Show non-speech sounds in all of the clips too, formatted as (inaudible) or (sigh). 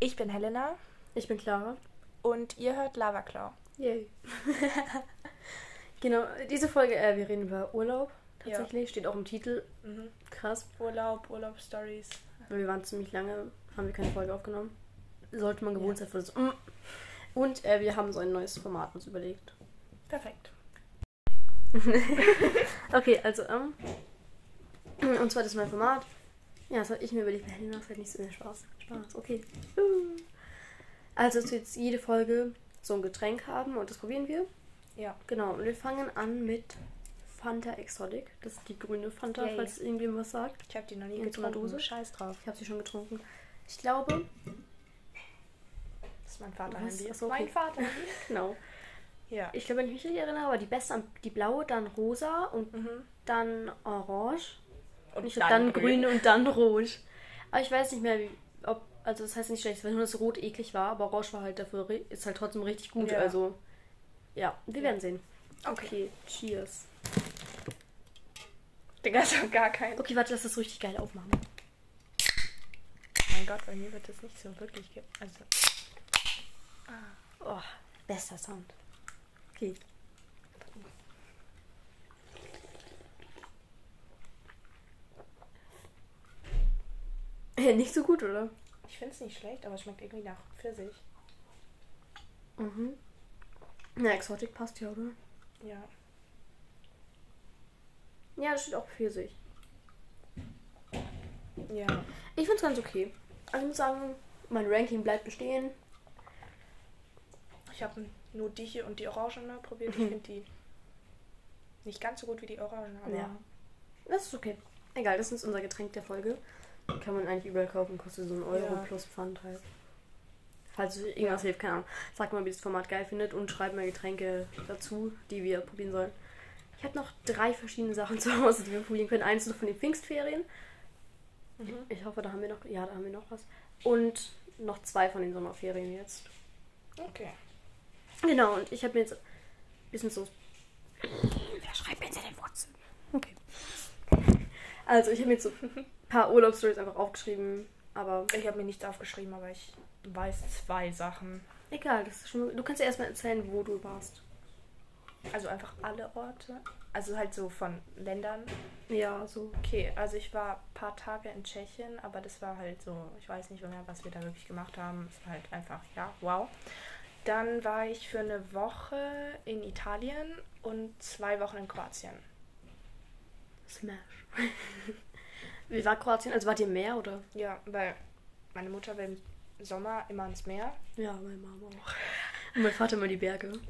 Ich bin Helena Ich bin Clara. und ihr hört Lava Claw. Yay. (laughs) genau, diese Folge, äh, wir reden über Urlaub. Tatsächlich, steht auch im Titel. Mhm. Krass. Urlaub, Urlaubsstories. Weil wir waren ziemlich lange, haben wir keine Folge aufgenommen. Sollte man gewohnt Ja. sein für das. Und äh, wir haben so ein neues Format uns überlegt. Perfekt. (laughs) Okay, also, ähm. Und zwar das neue Format. Ja, das habe ich mir überlegt, weil Helena macht halt nicht so viel Spaß. Spaß, okay. Also, dass wir jetzt jede Folge so ein Getränk haben und das probieren wir. Ja. Genau, und wir fangen an mit Fanta Exotic. Das ist die grüne Fanta, Yay. falls irgendjemand was sagt. Ich habe die noch nie In so getrunken. Dose? Scheiß drauf. Ich habe sie schon getrunken. Ich glaube, Das ist mein Vater. Handy. Ach so, okay. Mein Vater. (laughs) genau. ja. Ich glaube, wenn ich mich richtig erinnere, war die beste am- die blaue, dann rosa und Mhm. dann orange. Und Ich glaube, dann, grün und dann (laughs) rot. Aber ich weiß nicht mehr, wie, ob. Also, das heißt nicht schlecht, wenn nur das Rot eklig war, aber Orange war halt dafür, ist halt trotzdem richtig gut. Ja. Also, ja, wir werden sehen. Okay. Okay, cheers. Digga, ist doch gar kein. Okay, warte, lass das richtig geil aufmachen. Mein Gott, bei mir wird das nicht so wirklich. Also. Oh, bester Sound. Okay. Nicht so gut, oder? Ich finde es nicht schlecht, aber es schmeckt irgendwie nach Pfirsich. Mhm. Na, Exotic passt ja, oder? Ja. Ja, das steht auch Pfirsich. Ja. Ich find's ganz okay. Also ich muss sagen, mein Ranking bleibt bestehen. Ich habe nur die hier und die Orangene probiert. Ich Mhm. finde die nicht ganz so gut wie die Orangene, Ja. Das ist okay. Egal, das ist unser Getränk der Folge. Kann man eigentlich überall kaufen, kostet so ein Euro Ja. plus Pfand halt. Falls irgendwas Ja. hilft, keine Ahnung. Sagt mal, wie ihr das Format geil findet und schreibt mal Getränke dazu, die wir probieren sollen. Ich habe noch drei verschiedene Sachen (laughs) zu Hause, die wir probieren können. Eins noch von den Pfingstferien. Mhm. Ich hoffe, da haben wir noch, ja, da haben wir noch was. Und noch zwei von den Sommerferien jetzt. Okay. Genau, und ich habe mir jetzt ein bisschen so. Wer schreibt jetzt in den Wurzeln? Okay. Also, ich habe mir jetzt so (laughs) paar Urlaubsstories einfach aufgeschrieben, aber Ich habe mir nichts aufgeschrieben, aber ich weiß zwei Sachen. egal, das ist schon. Du kannst ja erstmal erzählen, wo du warst. Also einfach alle Orte. Also halt so von Ländern. Ja, so. Okay, also ich war ein paar Tage in Tschechien, aber das war halt so, ich weiß nicht mehr, was wir da wirklich gemacht haben. Es war halt einfach, ja, wow. Dann war ich für eine Woche in Italien und zwei Wochen in Kroatien. Smash. (laughs) Wie war Kroatien? Also, wart ihr im Meer oder? Ja, weil meine Mutter will im Sommer immer ins Meer. Ja, meine Mama auch. Und mein Vater immer die Berge. (laughs)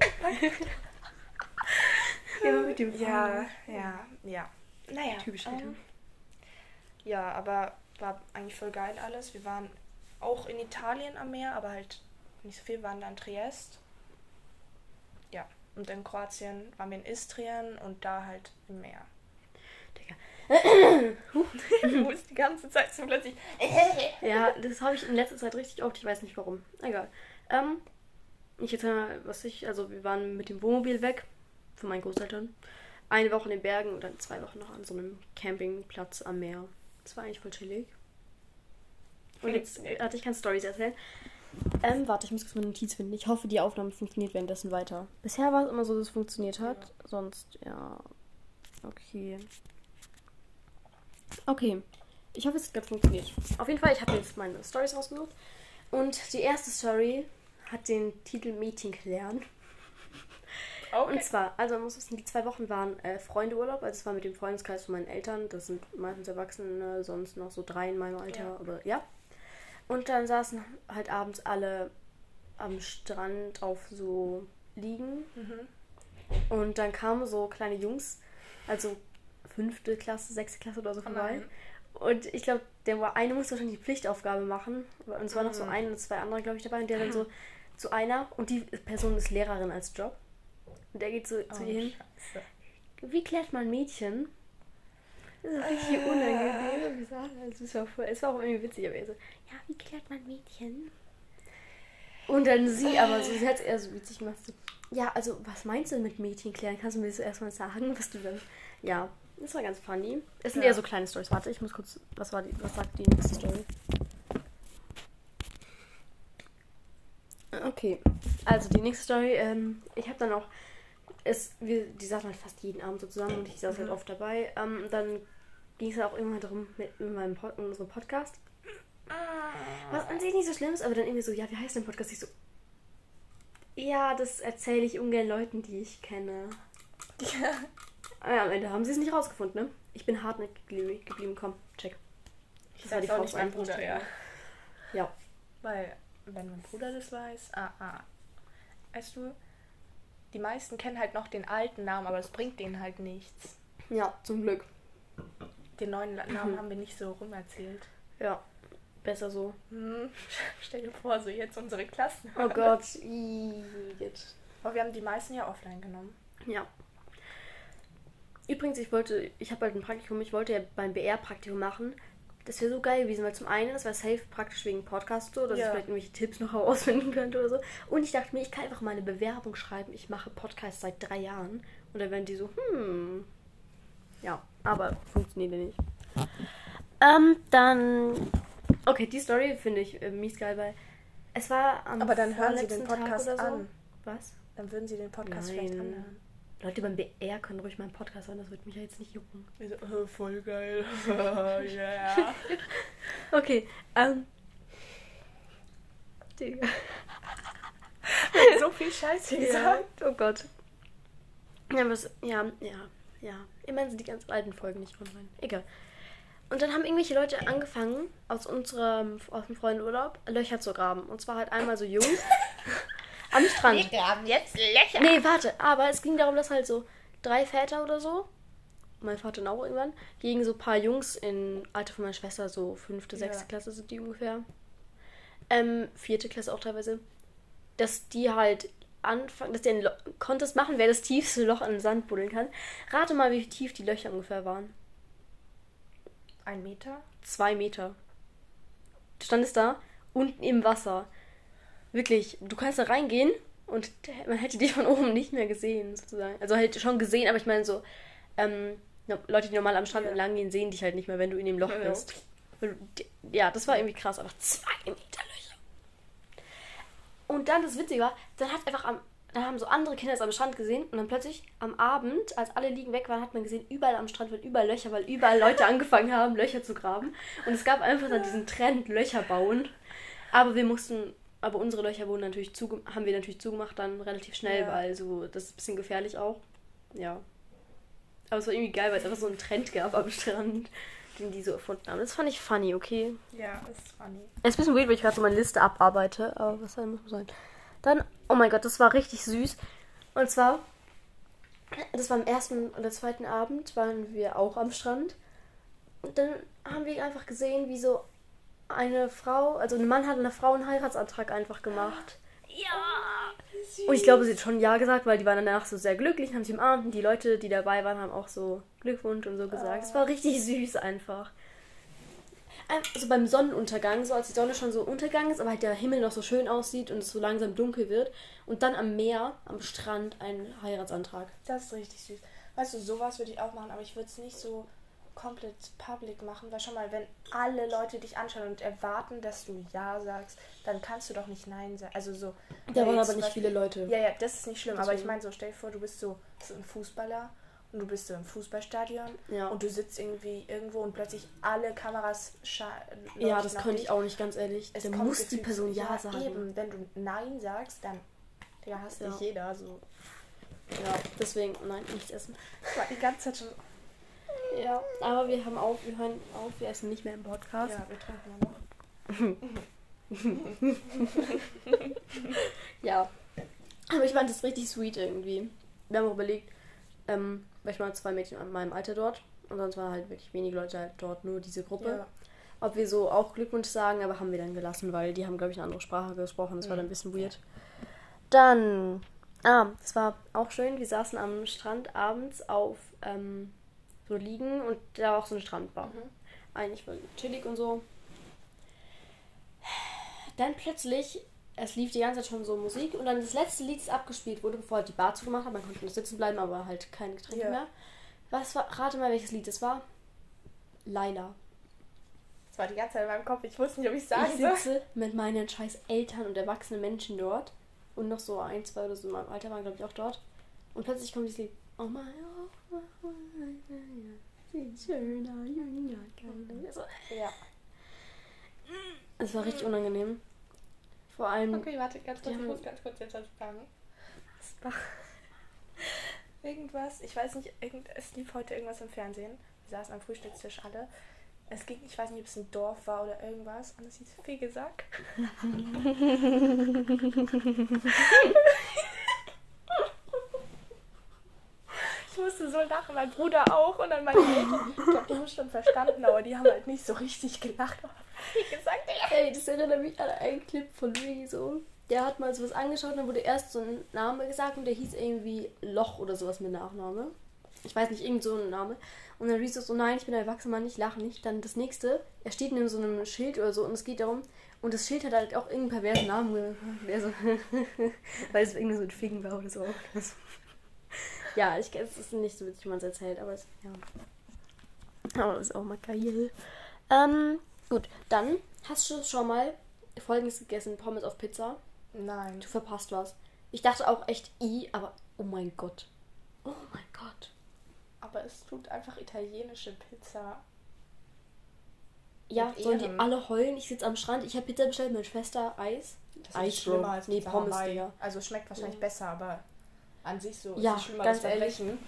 Immer mit dem Ja, ja, ja. Naja. Typisch ähm, Eltern. Ja, aber war eigentlich voll geil alles. Wir waren auch in Italien am Meer, aber halt nicht so viel. Wir waren da in Triest. Ja, und in Kroatien waren wir in Istrien und da halt im Meer. Digga. Du musst die ganze Zeit so plötzlich. Ja, das habe ich in letzter Zeit richtig oft. Ich weiß nicht warum. Egal. Ähm, ich erzähle mal, was ich. Also, wir waren mit dem Wohnmobil weg. Von meinen Großeltern. Eine Woche in den Bergen und dann zwei Wochen noch an so einem Campingplatz am Meer. Das war eigentlich voll chillig. Und jetzt, warte, ich kann Stories erzählen. Ähm, warte, ich muss kurz meine Notiz finden. Ich hoffe, die Aufnahme funktioniert währenddessen weiter. Bisher war es immer so, dass es funktioniert hat. Sonst, ja. Okay. Okay. Ich hoffe, es hat gerade funktioniert. Auf jeden Fall, ich habe jetzt meine Stories rausgesucht. Und die erste Story hat den Titel Meeting klären. Okay. Und zwar, also man muss wissen, die zwei Wochen waren äh, Freundeurlaub. Also es war mit dem Freundeskreis von meinen Eltern. Das sind meistens Erwachsene, sonst noch so drei in meinem Alter. Ja. Aber ja. Und dann saßen halt abends alle am Strand auf so Liegen. Mhm. Und dann kamen so kleine Jungs, also fünfte Klasse, sechste Klasse oder so Oh vorbei. nein. und ich glaube, der war eine musste wahrscheinlich die Pflichtaufgabe machen. Und es war noch so Mhm. ein oder zwei andere, glaube ich, dabei. Und der dann so (laughs) zu einer, und die Person ist Lehrerin als Job. Und der geht so Oh, zu ihr hin. Wie klärt man Mädchen? Das ist richtig Äh. unangenehm. Also es, war voll, es war auch irgendwie witzig, aber er so, ja, wie klärt man Mädchen? Und dann sie aber so, sie hat es eher so witzig gemacht. So, ja, also was meinst du mit Mädchen klären? Kannst du mir das erstmal sagen, was du dann. Ja, das war ganz funny. Es sind Ja. eher so kleine Stories. Warte, ich muss kurz. Was war die, was sagt die nächste Story? Okay, also die nächste Story. Ähm, ich habe dann auch, es, wir, die saßen halt fast jeden Abend so zusammen und ich saß halt Mhm. oft dabei. Ähm, dann ging es halt auch irgendwann darum mit, mit meinem Pod, in unserem Podcast. Was an sich nicht so schlimm ist, aber dann irgendwie so, ja, wie heißt dein Podcast? Ich so, ja, das erzähle ich ungern Leuten, die ich kenne. (laughs) Ja. Ah Ja, am Ende haben sie es nicht rausgefunden, ne? Ich bin hartnäckig geblieben, komm, check. Ich Das war die auch Faust nicht einfach Bruder, ja. Ja. Weil, wenn mein Bruder das weiß, ah, ah. Weißt du, die meisten kennen halt noch den alten Namen, aber es bringt denen halt nichts. Ja, zum Glück. Den neuen Namen (laughs) haben wir nicht so rumerzählt. Ja, besser so. Hm. (laughs) Stell dir vor, so jetzt unsere Klassen. Oh Gott. (laughs) Jetzt. Aber wir haben die meisten ja offline genommen. Ja. Übrigens, ich wollte, ich habe halt ein Praktikum, ich wollte ja beim BR-Praktikum machen. Das wäre so geil gewesen, weil zum einen, das wäre safe praktisch wegen Podcast so, dass ich Ja. vielleicht irgendwelche Tipps noch (laughs) herausfinden könnte oder so. Und ich dachte mir, ich kann einfach mal eine Bewerbung schreiben, ich mache Podcast seit drei Jahren. Und dann werden die so, hm. Ja, aber funktioniert ja nicht. Ähm, dann. Okay, die Story finde ich äh, mies geil, weil es war am Aber dann hören sie den Podcast so. an. Was? Dann würden sie den Podcast vielleicht Nein. anhören. Leute beim BR können ruhig meinen Podcast hören, das wird mich ja jetzt nicht jucken. Wir so, oh, voll geil. (laughs) yeah. Okay, ähm. Digga. so viel Scheiße gesagt. Oh Gott. Ja, was, ja, ja, ja. Immerhin sind die ganz alten Folgen nicht online. Egal. Und dann haben irgendwelche Leute angefangen, aus unserem, aus dem Freundenurlaub, Löcher zu graben. Und zwar halt einmal so Jungs (laughs) am Strand. graben jetzt Löcher. Nee, warte, aber es ging darum, dass halt so drei Väter oder so, mein Vater auch irgendwann, gegen so ein paar Jungs in Alter von meiner Schwester, so fünfte, Ja. sechste Klasse sind die ungefähr. Ähm, vierte Klasse auch teilweise. Dass die halt anfangen, dass die einen Lo Contest machen, wer das tiefste Loch in den Sand buddeln kann. Rate mal, wie tief die Löcher ungefähr waren. Ein Meter? Zwei Meter. Du standest da, unten im Wasser. Wirklich, du kannst da reingehen und man hätte dich von oben nicht mehr gesehen, sozusagen. Also halt schon gesehen, aber ich meine so, ähm, Leute, die normal am Strand Ja. entlang gehen, sehen dich halt nicht mehr, wenn du in dem Loch Ja. bist. Ja, das war irgendwie krass, aber zwei Meter Löcher. Und dann das Witzige war, dann hat einfach am, dann haben so andere Kinder es am Strand gesehen und dann plötzlich am Abend, als alle liegen weg waren, hat man gesehen, überall am Strand waren überall Löcher, weil überall Leute (laughs) angefangen haben, Löcher zu graben. Und es gab einfach dann diesen Trend, Löcher bauen. Aber wir mussten, aber unsere Löcher wurden natürlich zuge haben wir natürlich zugemacht dann relativ schnell, Ja. weil so, das ist ein bisschen gefährlich auch. Ja. Aber es war irgendwie geil, weil es einfach so einen Trend gab am Strand, den die so erfunden haben. Das fand ich funny, okay. Ja, ist funny. Es ist ein bisschen weird, weil ich gerade so meine Liste abarbeite, aber was soll muss sein? Dann, oh mein Gott, das war richtig süß. Und zwar, das war am ersten oder zweiten Abend, waren wir auch am Strand. Und dann haben wir einfach gesehen, wie so eine Frau, also ein Mann hat einer Frau einen Heiratsantrag einfach gemacht. Ja! Und ich glaube, sie hat schon Ja gesagt, weil die waren danach so sehr glücklich, haben sich umarmt und die Leute, die dabei waren, haben auch so Glückwunsch und so gesagt. Es war richtig süß einfach. Also beim Sonnenuntergang, so als die Sonne schon so untergegangen ist, aber halt der Himmel noch so schön aussieht und es so langsam dunkel wird. Und dann am Meer, am Strand, ein Heiratsantrag. Das ist richtig süß. Weißt du, sowas würde ich auch machen, aber ich würde es nicht so komplett public machen, weil schon mal, wenn alle Leute dich anschauen und erwarten, dass du Ja sagst, dann kannst du doch nicht Nein sagen. Also so. Da waren aber nicht Beispiel- viele Leute. Ja, ja, das ist nicht schlimm, aber ich Deswegen. meine so, stell dir vor, du bist so, so ein Fußballer und du bist so im Fußballstadion Ja. und du sitzt irgendwie irgendwo und plötzlich alle Kameras Ja, das könnte ich auch nicht, ganz ehrlich. Es Da kommt muss die Person Ja, sagen. Eben, wenn du Nein sagst, dann Digga, hasst Ja. dich jeder. So. Ja, deswegen, nein, nichts essen. Ich war die ganze Zeit schon. Ja, aber wir haben auf, wir hören auf, wir essen nicht mehr im Podcast. Ja, wir trinken mal noch. (laughs) Ja. Aber ich fand das richtig sweet irgendwie. Wir haben auch überlegt, ähm, weil ich mal zwei Mädchen an meinem Alter dort und sonst waren halt wirklich wenige Leute halt dort, nur diese Gruppe. Ja. Ob wir so auch Glückwunsch sagen, aber haben wir dann gelassen, weil die haben, glaube ich, eine andere Sprache gesprochen. Das war dann ein bisschen weird. Dann, ah, das war auch schön. Wir saßen am Strand abends auf ähm, so liegen und da war auch so eine Strandbar. Mhm. Eigentlich voll chillig und so. Dann plötzlich, es lief die ganze Zeit schon so Musik und dann das letzte Lied, das abgespielt wurde, bevor halt die Bar zugemacht hat. Man konnte noch sitzen bleiben, aber halt keine Getränke Ja. mehr. Was war, rate mal, welches Lied es war? Laila. Das war die ganze Zeit in meinem Kopf. Ich wusste nicht, ob ich sagen Ich soll. sitze mit meinen scheiß Eltern und erwachsenen Menschen dort und noch so ein, zwei oder so in meinem Alter waren, glaube ich, auch dort. Und plötzlich kommt dieses Lied. Oh mein oh, oh, oh, schöner, jünger, also, Ja. Es war richtig unangenehm. Vor allem. Okay, warte, ganz kurz, ich muss ganz kurz jetzt was sagen. Irgendwas, ich weiß nicht, irgend, es lief heute irgendwas im Fernsehen. Wir saßen am Frühstückstisch alle. Es ging, ich weiß nicht, ob es ein Dorf war oder irgendwas. Und es hieß Fegesack. Ich musste so lachen, mein Bruder auch und dann meine Eltern. Ich glaube, die haben schon verstanden, aber die haben halt nicht so richtig gelacht. Fegesack, Digga. Ey, das erinnert mich an einen Clip von Rezo. Der hat mal sowas angeschaut dann wurde erst so ein Name gesagt und der hieß irgendwie Loch oder sowas mit Nachname. Ich weiß nicht, irgend so ein Name. Und dann Rezo so, nein, ich bin ein erwachsener Mann, ich lache nicht. Dann das nächste, er steht neben so einem Schild oder so und es geht darum, und das Schild hat halt auch irgendeinen perversen Namen. Der (laughs) so, (laughs) weil es irgendwie so ein Ficken war oder so. Ja, ich es ist nicht so witzig, wie man es erzählt, aber es, ja. Aber das ist auch mal geil. Ähm, gut, dann hast du schon mal folgendes gegessen: Pommes auf Pizza. Nein. Du verpasst was. Ich dachte auch echt i, aber oh mein Gott. Oh mein Gott. Aber es tut einfach italienische Pizza. Ja, sollen die alle heulen? Ich sitze am Strand, ich habe Pizza bestellt, meine Schwester Eis. Das Eis, ist schlimmer Bro. als Nee, Pommes, Hawaii. Digga. Also schmeckt wahrscheinlich besser, aber an sich so Ja, ist schlimmer ganz als ehrlich. Verbrechen.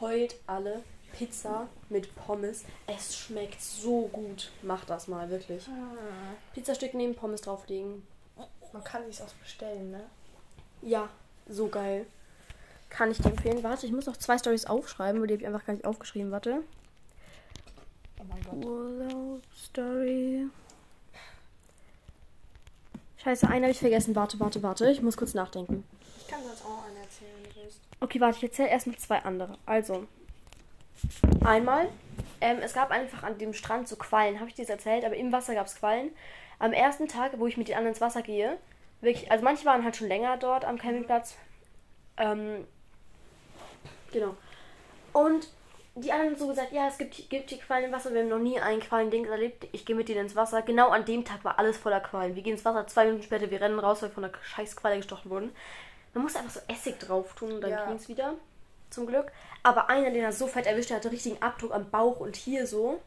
Heult alle Pizza mit Pommes. Es schmeckt so gut. Mach das mal, wirklich. Ah, Pizzastück nehmen, Pommes drauflegen. Man kann sich's auch bestellen, ne? Ja, so geil. Kann ich dir empfehlen. Warte, ich muss noch zwei Stories aufschreiben, weil die habe ich einfach gar nicht aufgeschrieben. Warte. Oh mein Gott. Urlaub Story. Scheiße, eine habe ich vergessen. Warte, warte, warte. Ich muss kurz nachdenken. Ich kann sonst auch willst. Okay, warte, ich erzähle erstmal zwei andere. Also, einmal, ähm, es gab einfach an dem Strand so Quallen. Habe ich dir das erzählt? Aber im Wasser gab es Quallen. Am ersten Tag, wo ich mit den anderen ins Wasser gehe, wirklich, also manche waren halt schon länger dort am Campingplatz. Ähm, genau. Und die anderen so gesagt, ja, es gibt, gibt hier Quallen im Wasser. Wir haben noch nie einen Qualending erlebt. Ich gehe mit denen ins Wasser. Genau an dem Tag war alles voller Quallen. Wir gehen ins Wasser, zwei Minuten später, wir rennen raus, weil wir von einer scheiß Qualle gestochen wurden. Man muss einfach so Essig drauf tun und dann Ja. ging es wieder. Zum Glück. Aber einer, den er so fett erwischt, der hatte richtigen Abdruck am Bauch und hier so.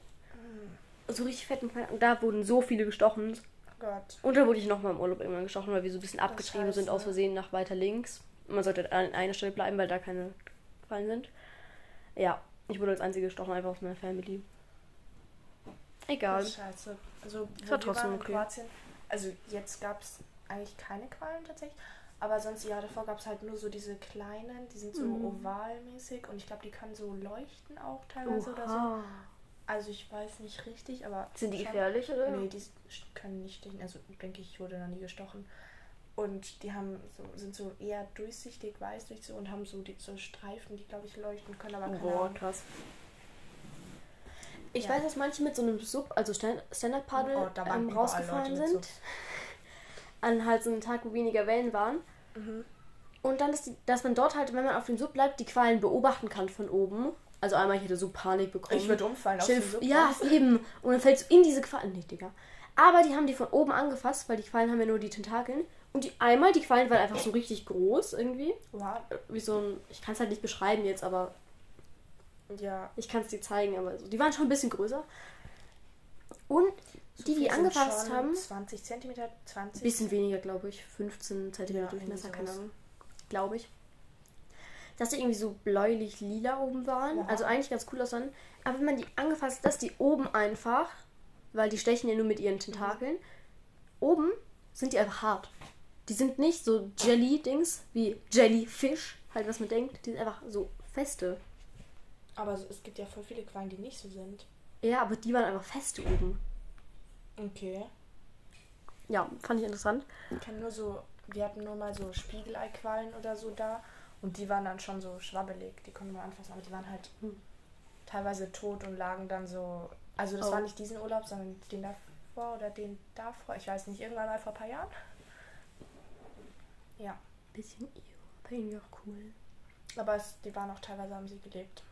So richtig fetten Quallen. Und da wurden so viele gestochen. Oh Gott. Und dann wurde ich nochmal im Urlaub irgendwann gestochen, weil wir so ein bisschen abgetrieben sind aus Versehen nach weiter links. Und man sollte an einer Stelle bleiben, weil da keine Fallen sind. Ja, ich wurde als einzige gestochen, einfach aus meiner Family. Egal. Das scheiße. Also, war trotzdem okay. Kroatien, also jetzt gab es eigentlich keine Quallen tatsächlich. Aber sonst, ja, davor gab es halt nur so diese kleinen, die sind so Mhm. ovalmäßig und ich glaube, die können so leuchten auch teilweise oder so. Oha. Also ich weiß nicht richtig, aber. Sind die schon- gefährlich oder? Nee, die können nicht stechen. Also denke ich, ich wurde noch nie gestochen. Und die haben so, sind so eher durchsichtig, weiß durch so und haben so, die, so Streifen, die glaube ich leuchten können, aber keine Boah, Ahnung. krass. Ich Ja. weiß, dass manche mit so einem Sub, also Stand- Stand-Up-Paddle Oh, ähm, rausgefallen sind. (laughs) An halt so einem Tag, wo weniger Wellen waren. Mhm. Und dann, ist die, dass man dort halt, wenn man auf dem Sub bleibt, die Quallen beobachten kann von oben. Also einmal, ich hätte so Panik bekommen. Ich würde umfallen Stell dem dir- Sub Ja, eben. Und dann fällst du in diese Quallen. Nee, Digga. Aber die haben die von oben angefasst, weil die Quallen haben ja nur die Tentakeln. Und die einmal, die Quallen waren einfach so richtig groß irgendwie. Wow. Wie so ein. Ich kann es halt nicht beschreiben jetzt, aber Ja. ich kann es dir zeigen. Aber so, die waren schon ein bisschen größer. Und So die, die schon haben. 20 Zentimeter, 20. Bisschen weniger, glaube ich. 15 cm Ja, Durchmesser, keine. Ahnung. Glaube ich. Dass die irgendwie so bläulich-lila oben waren. Oha. Also eigentlich ganz cool aussahen. Aber wenn man die angefasst hat, dass die oben einfach, weil die stechen ja nur mit ihren Tentakeln, oben sind die einfach hart. Die sind nicht so Jelly-Dings wie Jellyfish, halt was man denkt. Die sind einfach so feste. Aber es gibt ja voll viele Quallen, die nicht so sind. Ja, aber die waren einfach feste oben. Okay. Ja, fand ich interessant. Ich kenne nur so, wir hatten nur mal so Spiegeleiquallen oder so da. Und die waren dann schon so schwabbelig. Die konnte man anfassen, aber die waren halt Hm. teilweise tot und lagen dann so. Also das Oh. war nicht diesen Urlaub, sondern den davor oder den davor. Ich weiß nicht, irgendwann mal vor ein paar Jahren. Ja. Bisschen ew, aber irgendwie auch cool. Aber es, die waren auch teilweise, haben sie gelebt.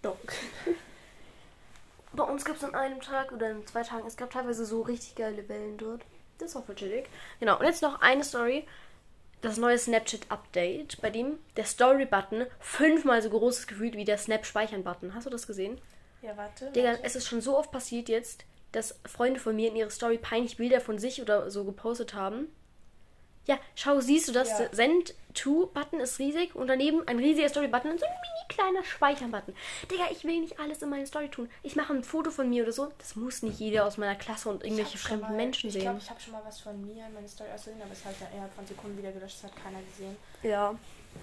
Stock. (laughs) Bei uns gab es an einem Tag oder in zwei Tagen, es gab teilweise so richtig geile Wellen dort. Das ist auch voll chillig. Genau, und jetzt noch eine Story. Das neue Snapchat-Update, bei dem der Story-Button fünfmal so groß ist gefühlt wie der Snap-Speichern-Button. Hast du das gesehen? Ja, warte. Digga, warte. es ist schon so oft passiert jetzt, dass Freunde von mir in ihre Story peinlich Bilder von sich oder so gepostet haben. Ja, schau, siehst du das? Ja. Send to-Button ist riesig und daneben ein riesiger Story-Button und so ein mini kleiner Speichern-Button. Digga, ich will nicht alles in meine Story tun. Ich mache ein Foto von mir oder so. Das muss nicht jeder aus meiner Klasse und Ich irgendwelche fremden mal- Menschen Ich sehen. glaube, ich habe schon mal was von mir in meine Story ausgesehen, aber es hat ja innerhalb von Sekunden wieder gelöscht, das hat keiner gesehen. ja.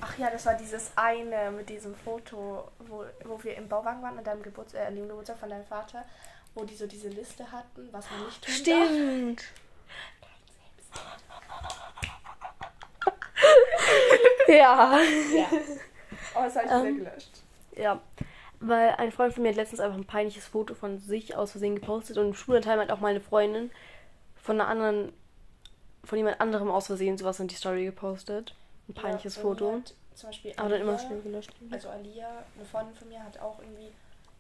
Ach ja, das war dieses eine mit diesem Foto, wo, wo wir im Bauwagen waren an deinem Geburts äh, an dem Geburtstag von deinem Vater, wo die so diese Liste hatten, was man nicht tun darf. Stimmt. Ja. Ja. Aber es habe ich wieder Ähm. gelöscht. Ja. Weil ein Freund von mir hat letztens einfach ein peinliches Foto von sich aus Versehen gepostet und im Schulantime hat auch meine Freundin von einer anderen, von jemand anderem aus Versehen sowas in die Story gepostet. Ein peinliches Ja, Foto. Hat zum Beispiel Aber dann immer Alia- schnell gelöscht. Also Alia, eine Freundin von mir, hat auch irgendwie,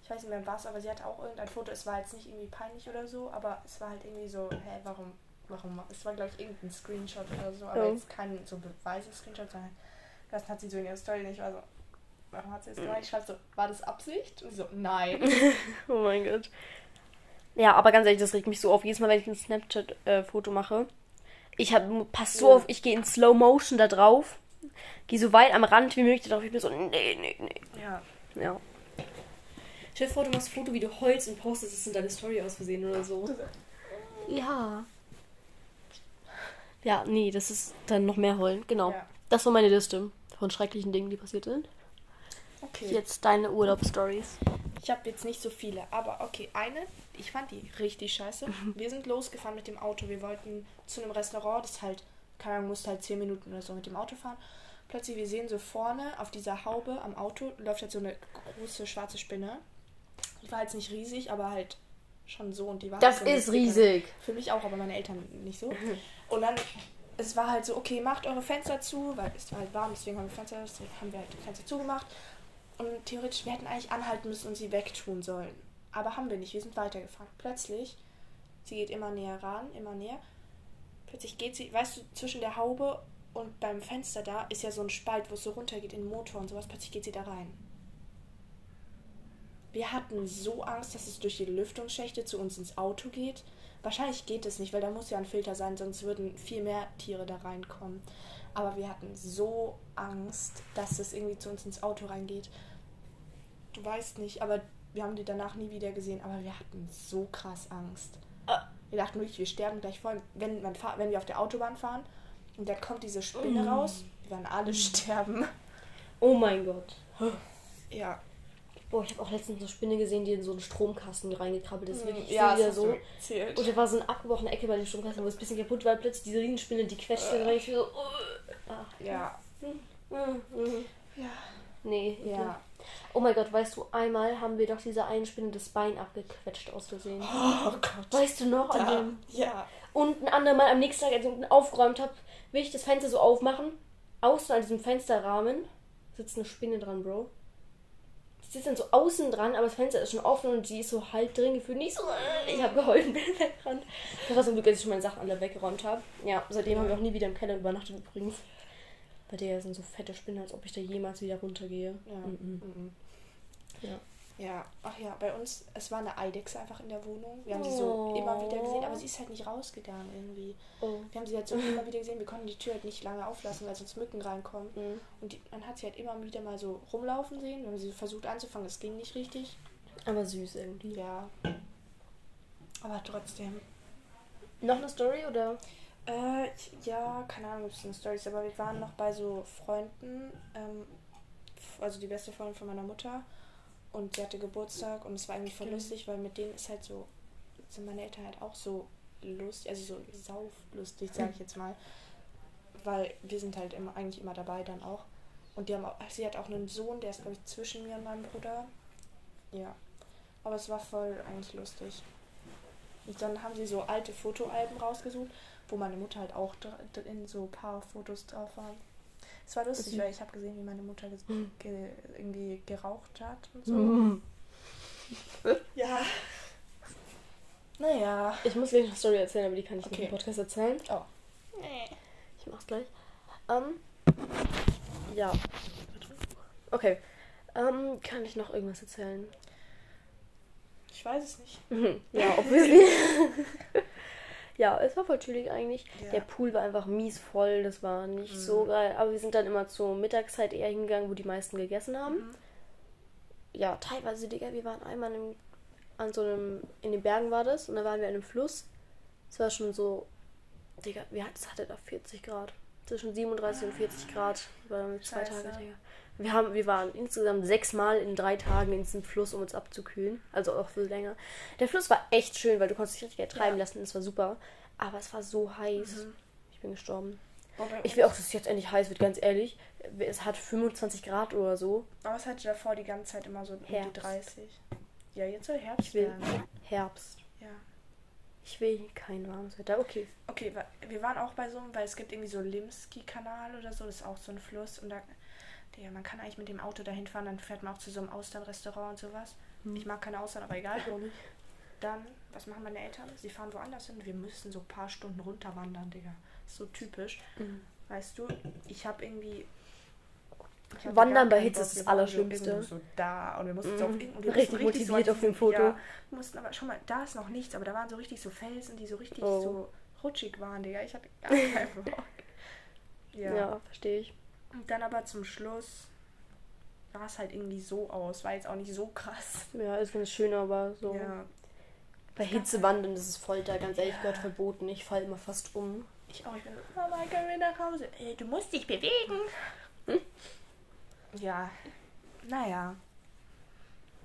ich weiß nicht mehr was, aber sie hatte auch irgendein Foto. Es war jetzt nicht irgendwie peinlich oder so, aber es war halt irgendwie so, hä, warum, warum? Es war glaube ich irgendein Screenshot oder so, aber Ja. jetzt kein so Beweise-Screenshot, sondern das hat sie so in ihrer Story nicht. Ich war so, warum hat sie das gemacht? Ich schreibe so, war das Absicht? Und sie so, nein. (laughs) Oh mein Gott. Ja, aber ganz ehrlich, das regt mich so auf. Jedes Mal, wenn ich ein Snapchat-Foto mache. Ich hab, pass so Ja. auf, ich gehe in Slow Motion da drauf. Gehe so weit am Rand wie möglich da drauf. Ich bin so, nee, nee, nee. ja. Ja. Stell dir vor, du machst ein Foto, wie du heulst und postest es in deine Story aus Versehen oder so. Ja. Ja, nee, das ist dann noch mehr heulen. Genau. Ja. Das war meine Liste von schrecklichen Dingen, die passiert sind. Okay. Jetzt deine Urlaubsstories. Ich habe jetzt nicht so viele, aber okay, eine, ich fand die richtig scheiße. Wir sind losgefahren mit dem Auto. Wir wollten zu einem Restaurant, das halt, keine Ahnung, musste halt 10 Minuten oder so mit dem Auto fahren. Plötzlich, wir sehen so vorne auf dieser Haube am Auto läuft halt so eine große schwarze Spinne. Die war jetzt nicht riesig, aber halt schon so und die war Das halt so ist riesig. Für mich auch, aber meine Eltern nicht so. (laughs) Und dann, es war halt so, okay, macht eure Fenster zu, weil es war halt warm, deswegen haben wir Fenster, deswegen haben wir halt die Fenster zugemacht. Und theoretisch, wir hätten eigentlich anhalten müssen und sie wegtun sollen. Aber haben wir nicht, wir sind weitergefahren. Plötzlich, sie geht immer näher ran, immer näher. Plötzlich geht sie, weißt du, zwischen der Haube und beim Fenster da ist ja so ein Spalt, wo es so runtergeht in den Motor und sowas. Plötzlich geht sie da rein. Wir hatten so Angst, dass es durch die Lüftungsschächte zu uns ins Auto geht. Wahrscheinlich geht es nicht, weil da muss ja ein Filter sein, sonst würden viel mehr Tiere da reinkommen. Aber wir hatten so Angst, dass es irgendwie zu uns ins Auto reingeht. Du weißt nicht, aber wir haben die danach nie wieder gesehen. Aber wir hatten so krass Angst. Wir dachten wirklich, wir sterben gleich voll. Wenn, man wenn wir auf der Autobahn fahren und dann kommt diese Spinne raus, wir werden alle sterben. Oh mein Gott. Ja, Boah, ich habe auch letztens eine Spinne gesehen, die in so einen Stromkasten reingekrabbelt ist. Wirklich ja, ja, wieder so. erzählt. Und da war so eine abgebrochene Ecke bei dem Stromkasten, wo es ein bisschen kaputt war. Plötzlich diese Riesenspinne, die quetschte rein. Ich so, uh, ach, Ja, mm, mm. ja, Nee, ja. ja. Oh mein Gott, weißt du, einmal haben wir doch dieser einen Spinne das Bein abgequetscht aus Versehen. Oh Gott. Weißt du noch? An Ja, dem ja. Und ein andermal am nächsten Tag, als ich unten aufgeräumt habe, will ich das Fenster so aufmachen. Außen an diesem Fensterrahmen sitzt eine Spinne dran, Bro. Sitzt dann so außen dran, aber das Fenster ist schon offen und die ist so halb drin gefühlt. Nicht so, ich habe geheult (laughs) bin weggerannt. Das war so Glück, dass ich schon meine Sachen alle weggeräumt habe. Ja, seitdem haben wir auch nie wieder im Keller übernachtet übrigens. Bei der sind so fette Spinnen, als ob ich da jemals wieder runtergehe. Ja. Mhm. Mhm. Ja. Ja, ach ja, bei uns, es war eine Eidechse einfach in der Wohnung. Wir haben sie so Oh. immer wieder gesehen, aber sie ist halt nicht rausgegangen irgendwie. Oh. Wir haben sie halt so immer wieder gesehen, wir konnten die Tür halt nicht lange auflassen, weil sonst Mücken reinkommen. Mhm. Und die, man hat sie halt immer wieder mal so rumlaufen sehen. Wir haben sie versucht anzufangen, das ging nicht richtig. Aber süß irgendwie. Ja. Aber trotzdem. Noch eine Story oder? Äh, ja, keine Ahnung, ob es eine Story ist, aber wir waren noch bei so Freunden, ähm, also die beste Freundin von meiner Mutter und sie hatte Geburtstag und es war eigentlich voll Mhm. lustig, weil mit denen ist halt so, sind meine Eltern halt auch so lustig, also so sauflustig, sage ich jetzt mal, weil wir sind halt immer, eigentlich immer dabei dann auch und die haben auch, sie hat auch einen Sohn, der ist glaube ich zwischen mir und meinem Bruder, ja, aber es war voll eigentlich lustig. Und dann haben sie so alte Fotoalben rausgesucht, wo meine Mutter halt auch drin so ein paar Fotos drauf waren. Es war lustig, weil ich habe gesehen, wie meine Mutter ges- Mhm. ge irgendwie geraucht hat und so. Mhm. (laughs) Ja. Naja. Ich muss gleich eine Story erzählen, aber die kann ich nicht Okay. im Podcast erzählen. Oh. Ich mach's gleich. Ähm, ja. Okay. Ähm, kann ich noch irgendwas erzählen? Ich weiß es nicht. (laughs) ja, obviously. (laughs) ja, es war voll chillig eigentlich. Ja. Der Pool war einfach mies voll, das war nicht so geil. Aber wir sind dann immer zur Mittagszeit eher hingegangen, wo die meisten gegessen haben. Mhm. Ja, teilweise, Digga, wir waren einmal im, an so einem, in den Bergen war das und da waren wir an einem Fluss. Es war schon so, Digga, wie hat es hatte da 40 Grad. Zwischen 37 und 40 Grad. War dann zwei Scheiße. Tage, Digga. Wir, haben, wir waren insgesamt sechsmal in drei Tagen in diesem Fluss, um uns abzukühlen. Also auch viel länger. Der Fluss war echt schön, weil du konntest dich richtig ertreiben Ja. lassen. Es war super. Aber es war so heiß. Mhm. Ich bin gestorben. Ich will auch, dass es jetzt endlich heiß wird, ganz ehrlich. Es hat 25 Grad oder so. Aber es hatte davor die ganze Zeit immer so um die Herbst. 30. Ja, jetzt soll Herbst Ich will werden. Herbst. Ja. Ich will kein warmes Wetter. Okay. Okay, wir waren auch bei so einem, weil es gibt irgendwie so Limski-Kanal oder so, das ist auch so ein Fluss und da, Digga, man kann eigentlich mit dem Auto dahin fahren, dann fährt man auch zu so einem Austernrestaurant und sowas. Hm. Ich mag keine Austern, aber egal. Dann, was machen meine Eltern? Sie fahren woanders hin. Wir müssen so ein paar Stunden runterwandern, Digga. Ist so typisch. Mhm. Weißt du, ich habe irgendwie. ich Wandern bei Hitze ist das Allerschlimmste. So, so da und wir mussten so auf Mhm. irgend- wir Richtig mussten motiviert auf dem Foto. Ja, mussten aber schon mal, da ist noch nichts, aber da waren so richtig so Felsen, die so richtig Oh. so rutschig waren, Digga. Ich hatte gar keinen Bock. Ja, Ja. verstehe ich. Und dann aber zum Schluss sah es halt irgendwie so aus. War jetzt auch nicht so krass. Ja, ist ganz schön, aber so. Ja. Bei Hitze wandern, das ist Folter. Ganz ehrlich, Gott verboten. Ich falle immer fast um. Ich auch. Ich bin so, Mama, können wir nach Hause? Äh, du musst dich bewegen. Hm? Ja. Naja.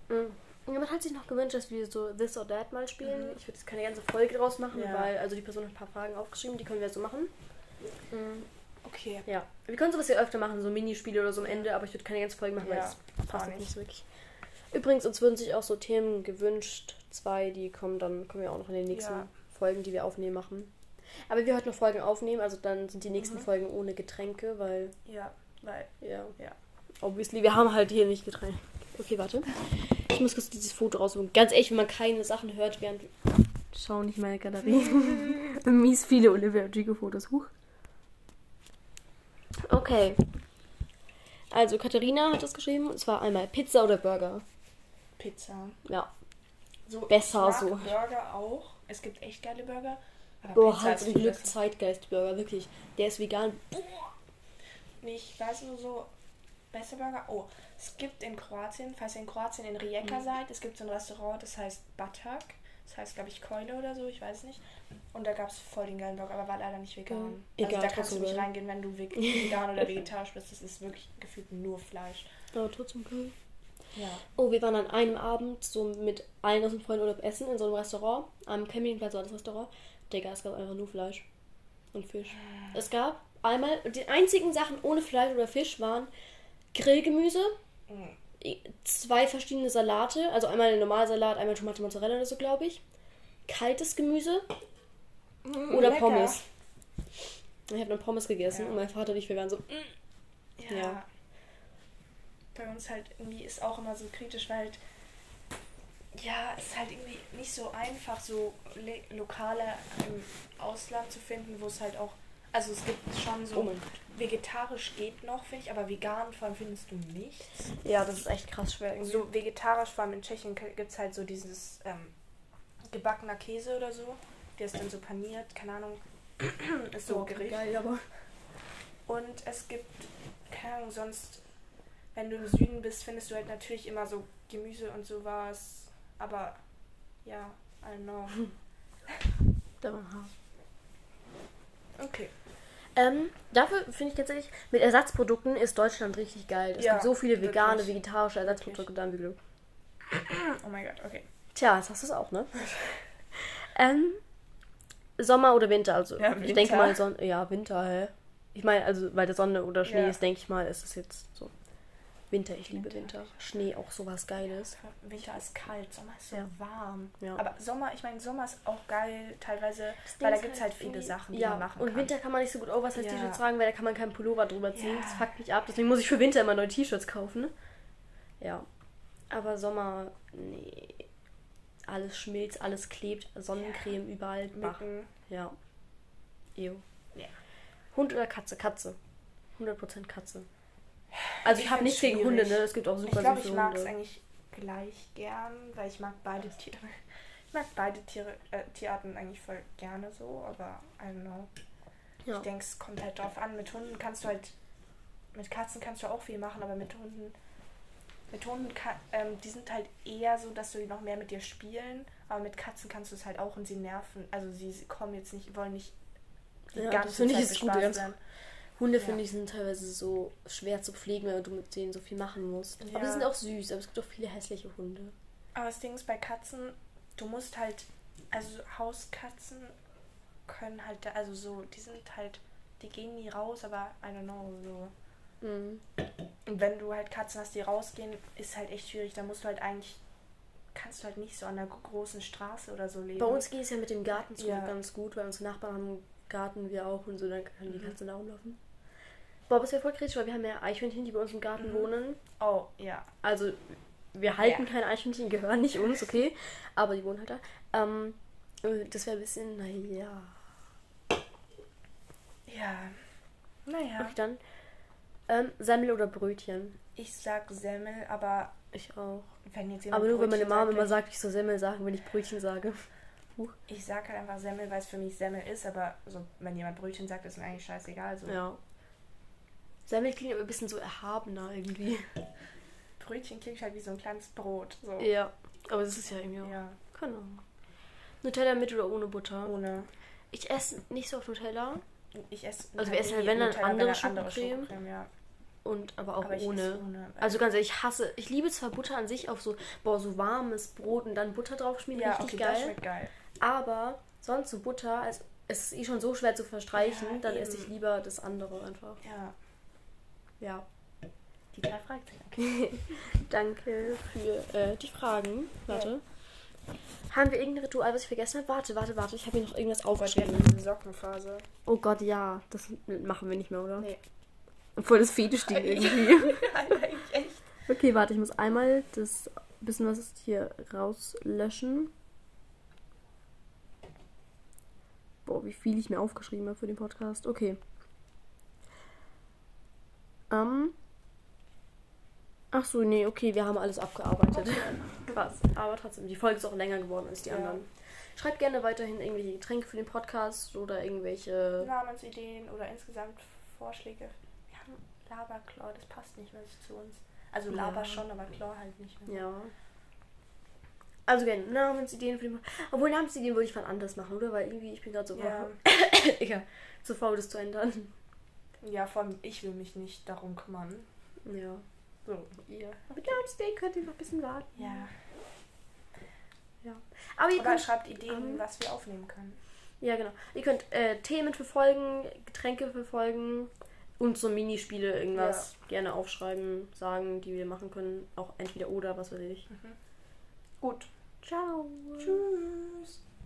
Mhm. Ja, man hat sich noch gewünscht, dass wir so This or That mal spielen. Mhm. Ich würde jetzt keine ganze Folge draus machen, Ja. weil also die Person hat ein paar Fragen aufgeschrieben, die können wir so machen. Mhm. Okay. Ja. Wir können sowas ja öfter machen, so Minispiele oder so am Ende, aber ich würde keine ganze Folge machen, weil Ja, das passt auch jetzt nicht. nicht so wirklich. Übrigens, uns würden sich auch so Themen gewünscht. Zwei, die kommen dann, kommen wir auch noch in den nächsten Ja. Folgen, die wir aufnehmen, machen. Aber wir heute noch Folgen aufnehmen, also dann sind die nächsten Mhm. Folgen ohne Getränke, weil, Ja, weil. ja. Ja. Obviously, wir haben halt hier nicht Getränke. Okay, warte. Ich muss kurz dieses Foto raussuchen. Ganz ehrlich, wenn man keine Sachen hört, während wir schauen nicht meine Galerie. (laughs) Mies viele Olivia Rodrigo-Fotos. Huch. Okay. Also, Katharina hat das geschrieben. Und zwar einmal Pizza oder Burger. Pizza. Ja. So, Besser so. Burger auch. Es gibt echt geile Burger. Aber Boah, Pizza halt ist zum viel Glück besser. Zeitgeist-Burger, wirklich. Der ist vegan. Nee, Ich weiß nur so. Beste Burger. Oh, es gibt in Kroatien, falls ihr in Kroatien in Rijeka Mhm. seid, es gibt so ein Restaurant, das heißt Batak. Das heißt, glaube ich, Keule oder so, ich weiß nicht. Und da gab es voll den geilen Burger, aber war leider nicht vegan. Mhm. Also Egal, da kannst du nicht reingehen, wenn du veg- vegan oder (laughs) vegetarisch bist. Das ist wirklich gefühlt nur Fleisch. Aber trotzdem geil. Ja. Oh, wir waren an einem Abend so mit allen aus dem Freundurlaub essen in so einem Restaurant. Am Campingplatz war das Restaurant. Digga, es gab einfach nur Fleisch und Fisch. Es gab einmal, die einzigen Sachen ohne Fleisch oder Fisch waren Grillgemüse, Mhm. Zwei verschiedene Salate, also einmal ein Normalsalat, einmal Tomate Mozzarella oder so, glaube ich. Kaltes Gemüse oder Lecker. Pommes. Ich habe dann Pommes gegessen Ja. und mein Vater und ich, wir waren so, Ja. Ja. Bei uns halt irgendwie ist auch immer so kritisch, weil halt, ja, es ist halt irgendwie nicht so einfach, so Le Lokale im Ausland zu finden, wo es halt auch, also es gibt schon so, oh vegetarisch geht noch, finde ich, aber vegan vor allem findest du nichts. Ja, das ist echt krass schwer. irgendwie. So vegetarisch, vor allem in Tschechien gibt es halt so dieses ähm, gebackener Käse oder so, der ist dann so paniert, keine Ahnung, (clears throat) ist so Oh, Gericht. geil, aber Und es gibt, keine Ahnung, sonst, wenn du im Süden bist, findest du halt natürlich immer so Gemüse und sowas. Aber ja, I don't know. (laughs) da war hart. Okay. Ähm, dafür finde ich tatsächlich, mit Ersatzprodukten ist Deutschland richtig geil. Es Ja, gibt so viele vegane, wirklich. vegetarische Ersatzprodukte da Glück. (clears throat) Oh mein Gott, okay. Tja, jetzt hast du es auch, ne? (laughs) ähm, Sommer oder Winter? Also, Ja, ich Winter. denke mal, Sonne. Ja, Winter, hä? Ich meine, also, weil der Sonne oder Schnee Ja. ist, denke ich mal, ist es jetzt so. Winter, ich liebe Winter. Winter. Schnee auch sowas Geiles. Winter ist kalt, Sommer ist so Ja. warm. Ja. Aber Sommer, ich meine, Sommer ist auch geil, teilweise, Das weil da gibt es ist halt viele Sachen, die ja, man machen und kann. Winter kann man nicht so gut Oversize-T-Shirts Ja. tragen, weil da kann man keinen Pullover drüber ziehen. Das fuckt mich ab. Deswegen muss ich für Winter immer neue T-Shirts kaufen. Ja. Aber Sommer, nee. alles schmilzt, alles klebt, Sonnencreme überall. Bach. Mücken. Ja. Ew. Hund oder Katze? Katze. 100% Katze. Also ich, Ich habe nichts gegen Hunde, ne? Es gibt auch Ich super glaube, süße ich mag es eigentlich gleich gern, weil ich mag beide Tiere. Ich mag beide Tiere, äh, Tierarten eigentlich voll gerne so, aber I don't know. Ja. Ich denke, es kommt halt drauf an. Mit Hunden kannst du halt, mit Katzen kannst du auch viel machen, aber mit Hunden, mit Hunden, ka- ähm, die sind halt eher so, dass du noch mehr mit dir spielen, aber mit Katzen kannst du es halt auch und sie nerven. Also sie, sie kommen jetzt nicht, wollen nicht die Ja, das ganze ich Zeit ist gut, werden. Hunde Ja. finde ich sind teilweise so schwer zu pflegen, weil du mit denen so viel machen musst. Aber Ja. die sind auch süß, aber es gibt auch viele hässliche Hunde. Aber das Ding ist bei Katzen, du musst halt, also Hauskatzen können halt, also so, die sind halt, die gehen nie raus, aber I don't know, so. Mhm. Und wenn du halt Katzen hast, die rausgehen, ist halt echt schwierig. Da musst du halt eigentlich, kannst du halt nicht so an einer großen Straße oder so leben. Bei uns geht es ja mit dem Garten zu Ja. ganz gut, weil unsere Nachbarn haben einen Garten, wir auch und so, dann können die Mhm. Katzen da rumlaufen. Aber es wäre voll kritisch, weil wir haben ja Eichhörnchen, die bei uns im Garten Mhm. wohnen. Oh, ja. Also, wir halten Ja. keine Eichhörnchen, die gehören nicht uns, okay? Aber die wohnen halt da. Ähm, äh, das wäre ein bisschen, naja. Ja. Naja. Okay, dann. Ähm, Semmel oder Brötchen? Ich sag Semmel, aber Ich auch. wenn jetzt jemand Aber nur, wenn meine Brötchen Mama immer sagt, ich soll Semmel sagen, wenn ich Brötchen sage. Ich sag halt einfach Semmel, weil es für mich Semmel ist, aber so, wenn jemand Brötchen sagt, ist mir eigentlich scheißegal. So. Ja. Semmel klingt aber ein bisschen so erhabener irgendwie. (laughs) Brötchen klingt halt wie so ein kleines Brot. So. Ja. Aber das ist ja irgendwie auch. Ja, Keine Ahnung. Nutella mit oder ohne Butter? ohne. Ich esse nicht so auf Nutella. Ich esse. Also wir essen halt, nie wenn dann Nutella, andere dann Schokocreme. ja. Und aber auch Aber ohne. ohne. Also ganz ehrlich, ich hasse, ich liebe zwar Butter an sich auf so, boah, so warmes Brot und dann Butter drauf schmieren, ja, richtig okay, das geil. schmeckt geil. Aber sonst so Butter, also es ist eh schon so schwer zu verstreichen, Ja, dann eben. esse ich lieber das andere einfach. Ja. Ja. Die drei Fragezeichen. (laughs) Danke für äh, die Fragen. Warte. Haben wir irgendein Ritual, was ich vergessen habe? Warte, warte, warte. Ich habe hier noch irgendwas Oh aufgeschrieben. diese Sockenphase. Oh Gott, ja. Das machen wir nicht mehr, oder? Nee. Voll das Fetisch-Ding (laughs) irgendwie. (laughs) Eigentlich echt. Okay, warte, ich muss einmal das bisschen was ist hier rauslöschen. Boah, wie viel ich mir aufgeschrieben habe für den Podcast. Okay. Ähm. Ach so, nee, okay, wir haben alles abgearbeitet. Krass. Aber trotzdem, die Folge ist auch länger geworden als die Ja. anderen. Schreibt gerne weiterhin irgendwelche Getränke für den Podcast oder irgendwelche. Namensideen oder insgesamt Vorschläge. Wir haben Laberclaw, das passt nicht mehr zu uns. Also Laber Ja. schon, aber Claw halt nicht mehr. Ja. Also gerne Namensideen für den Podcast. Obwohl Namensideen würde ich von anders machen, oder? Weil irgendwie, ich bin gerade so Ja. (coughs) Egal. Zu faul, das zu ändern. Ja, vor allem ich will mich nicht darum kümmern. Ja. So, ihr. Mit Namensideen könnt ihr noch ein bisschen warten. Ja. ja. Aber ihr Oder könnt. schreibt Ideen, ähm, was wir aufnehmen können. Ja, genau. Ihr könnt äh, Themen verfolgen, Getränke verfolgen und so Minispiele, irgendwas gerne aufschreiben, sagen, die wir machen können. Auch entweder oder, was weiß ich. Gut. Ciao. Tschüss.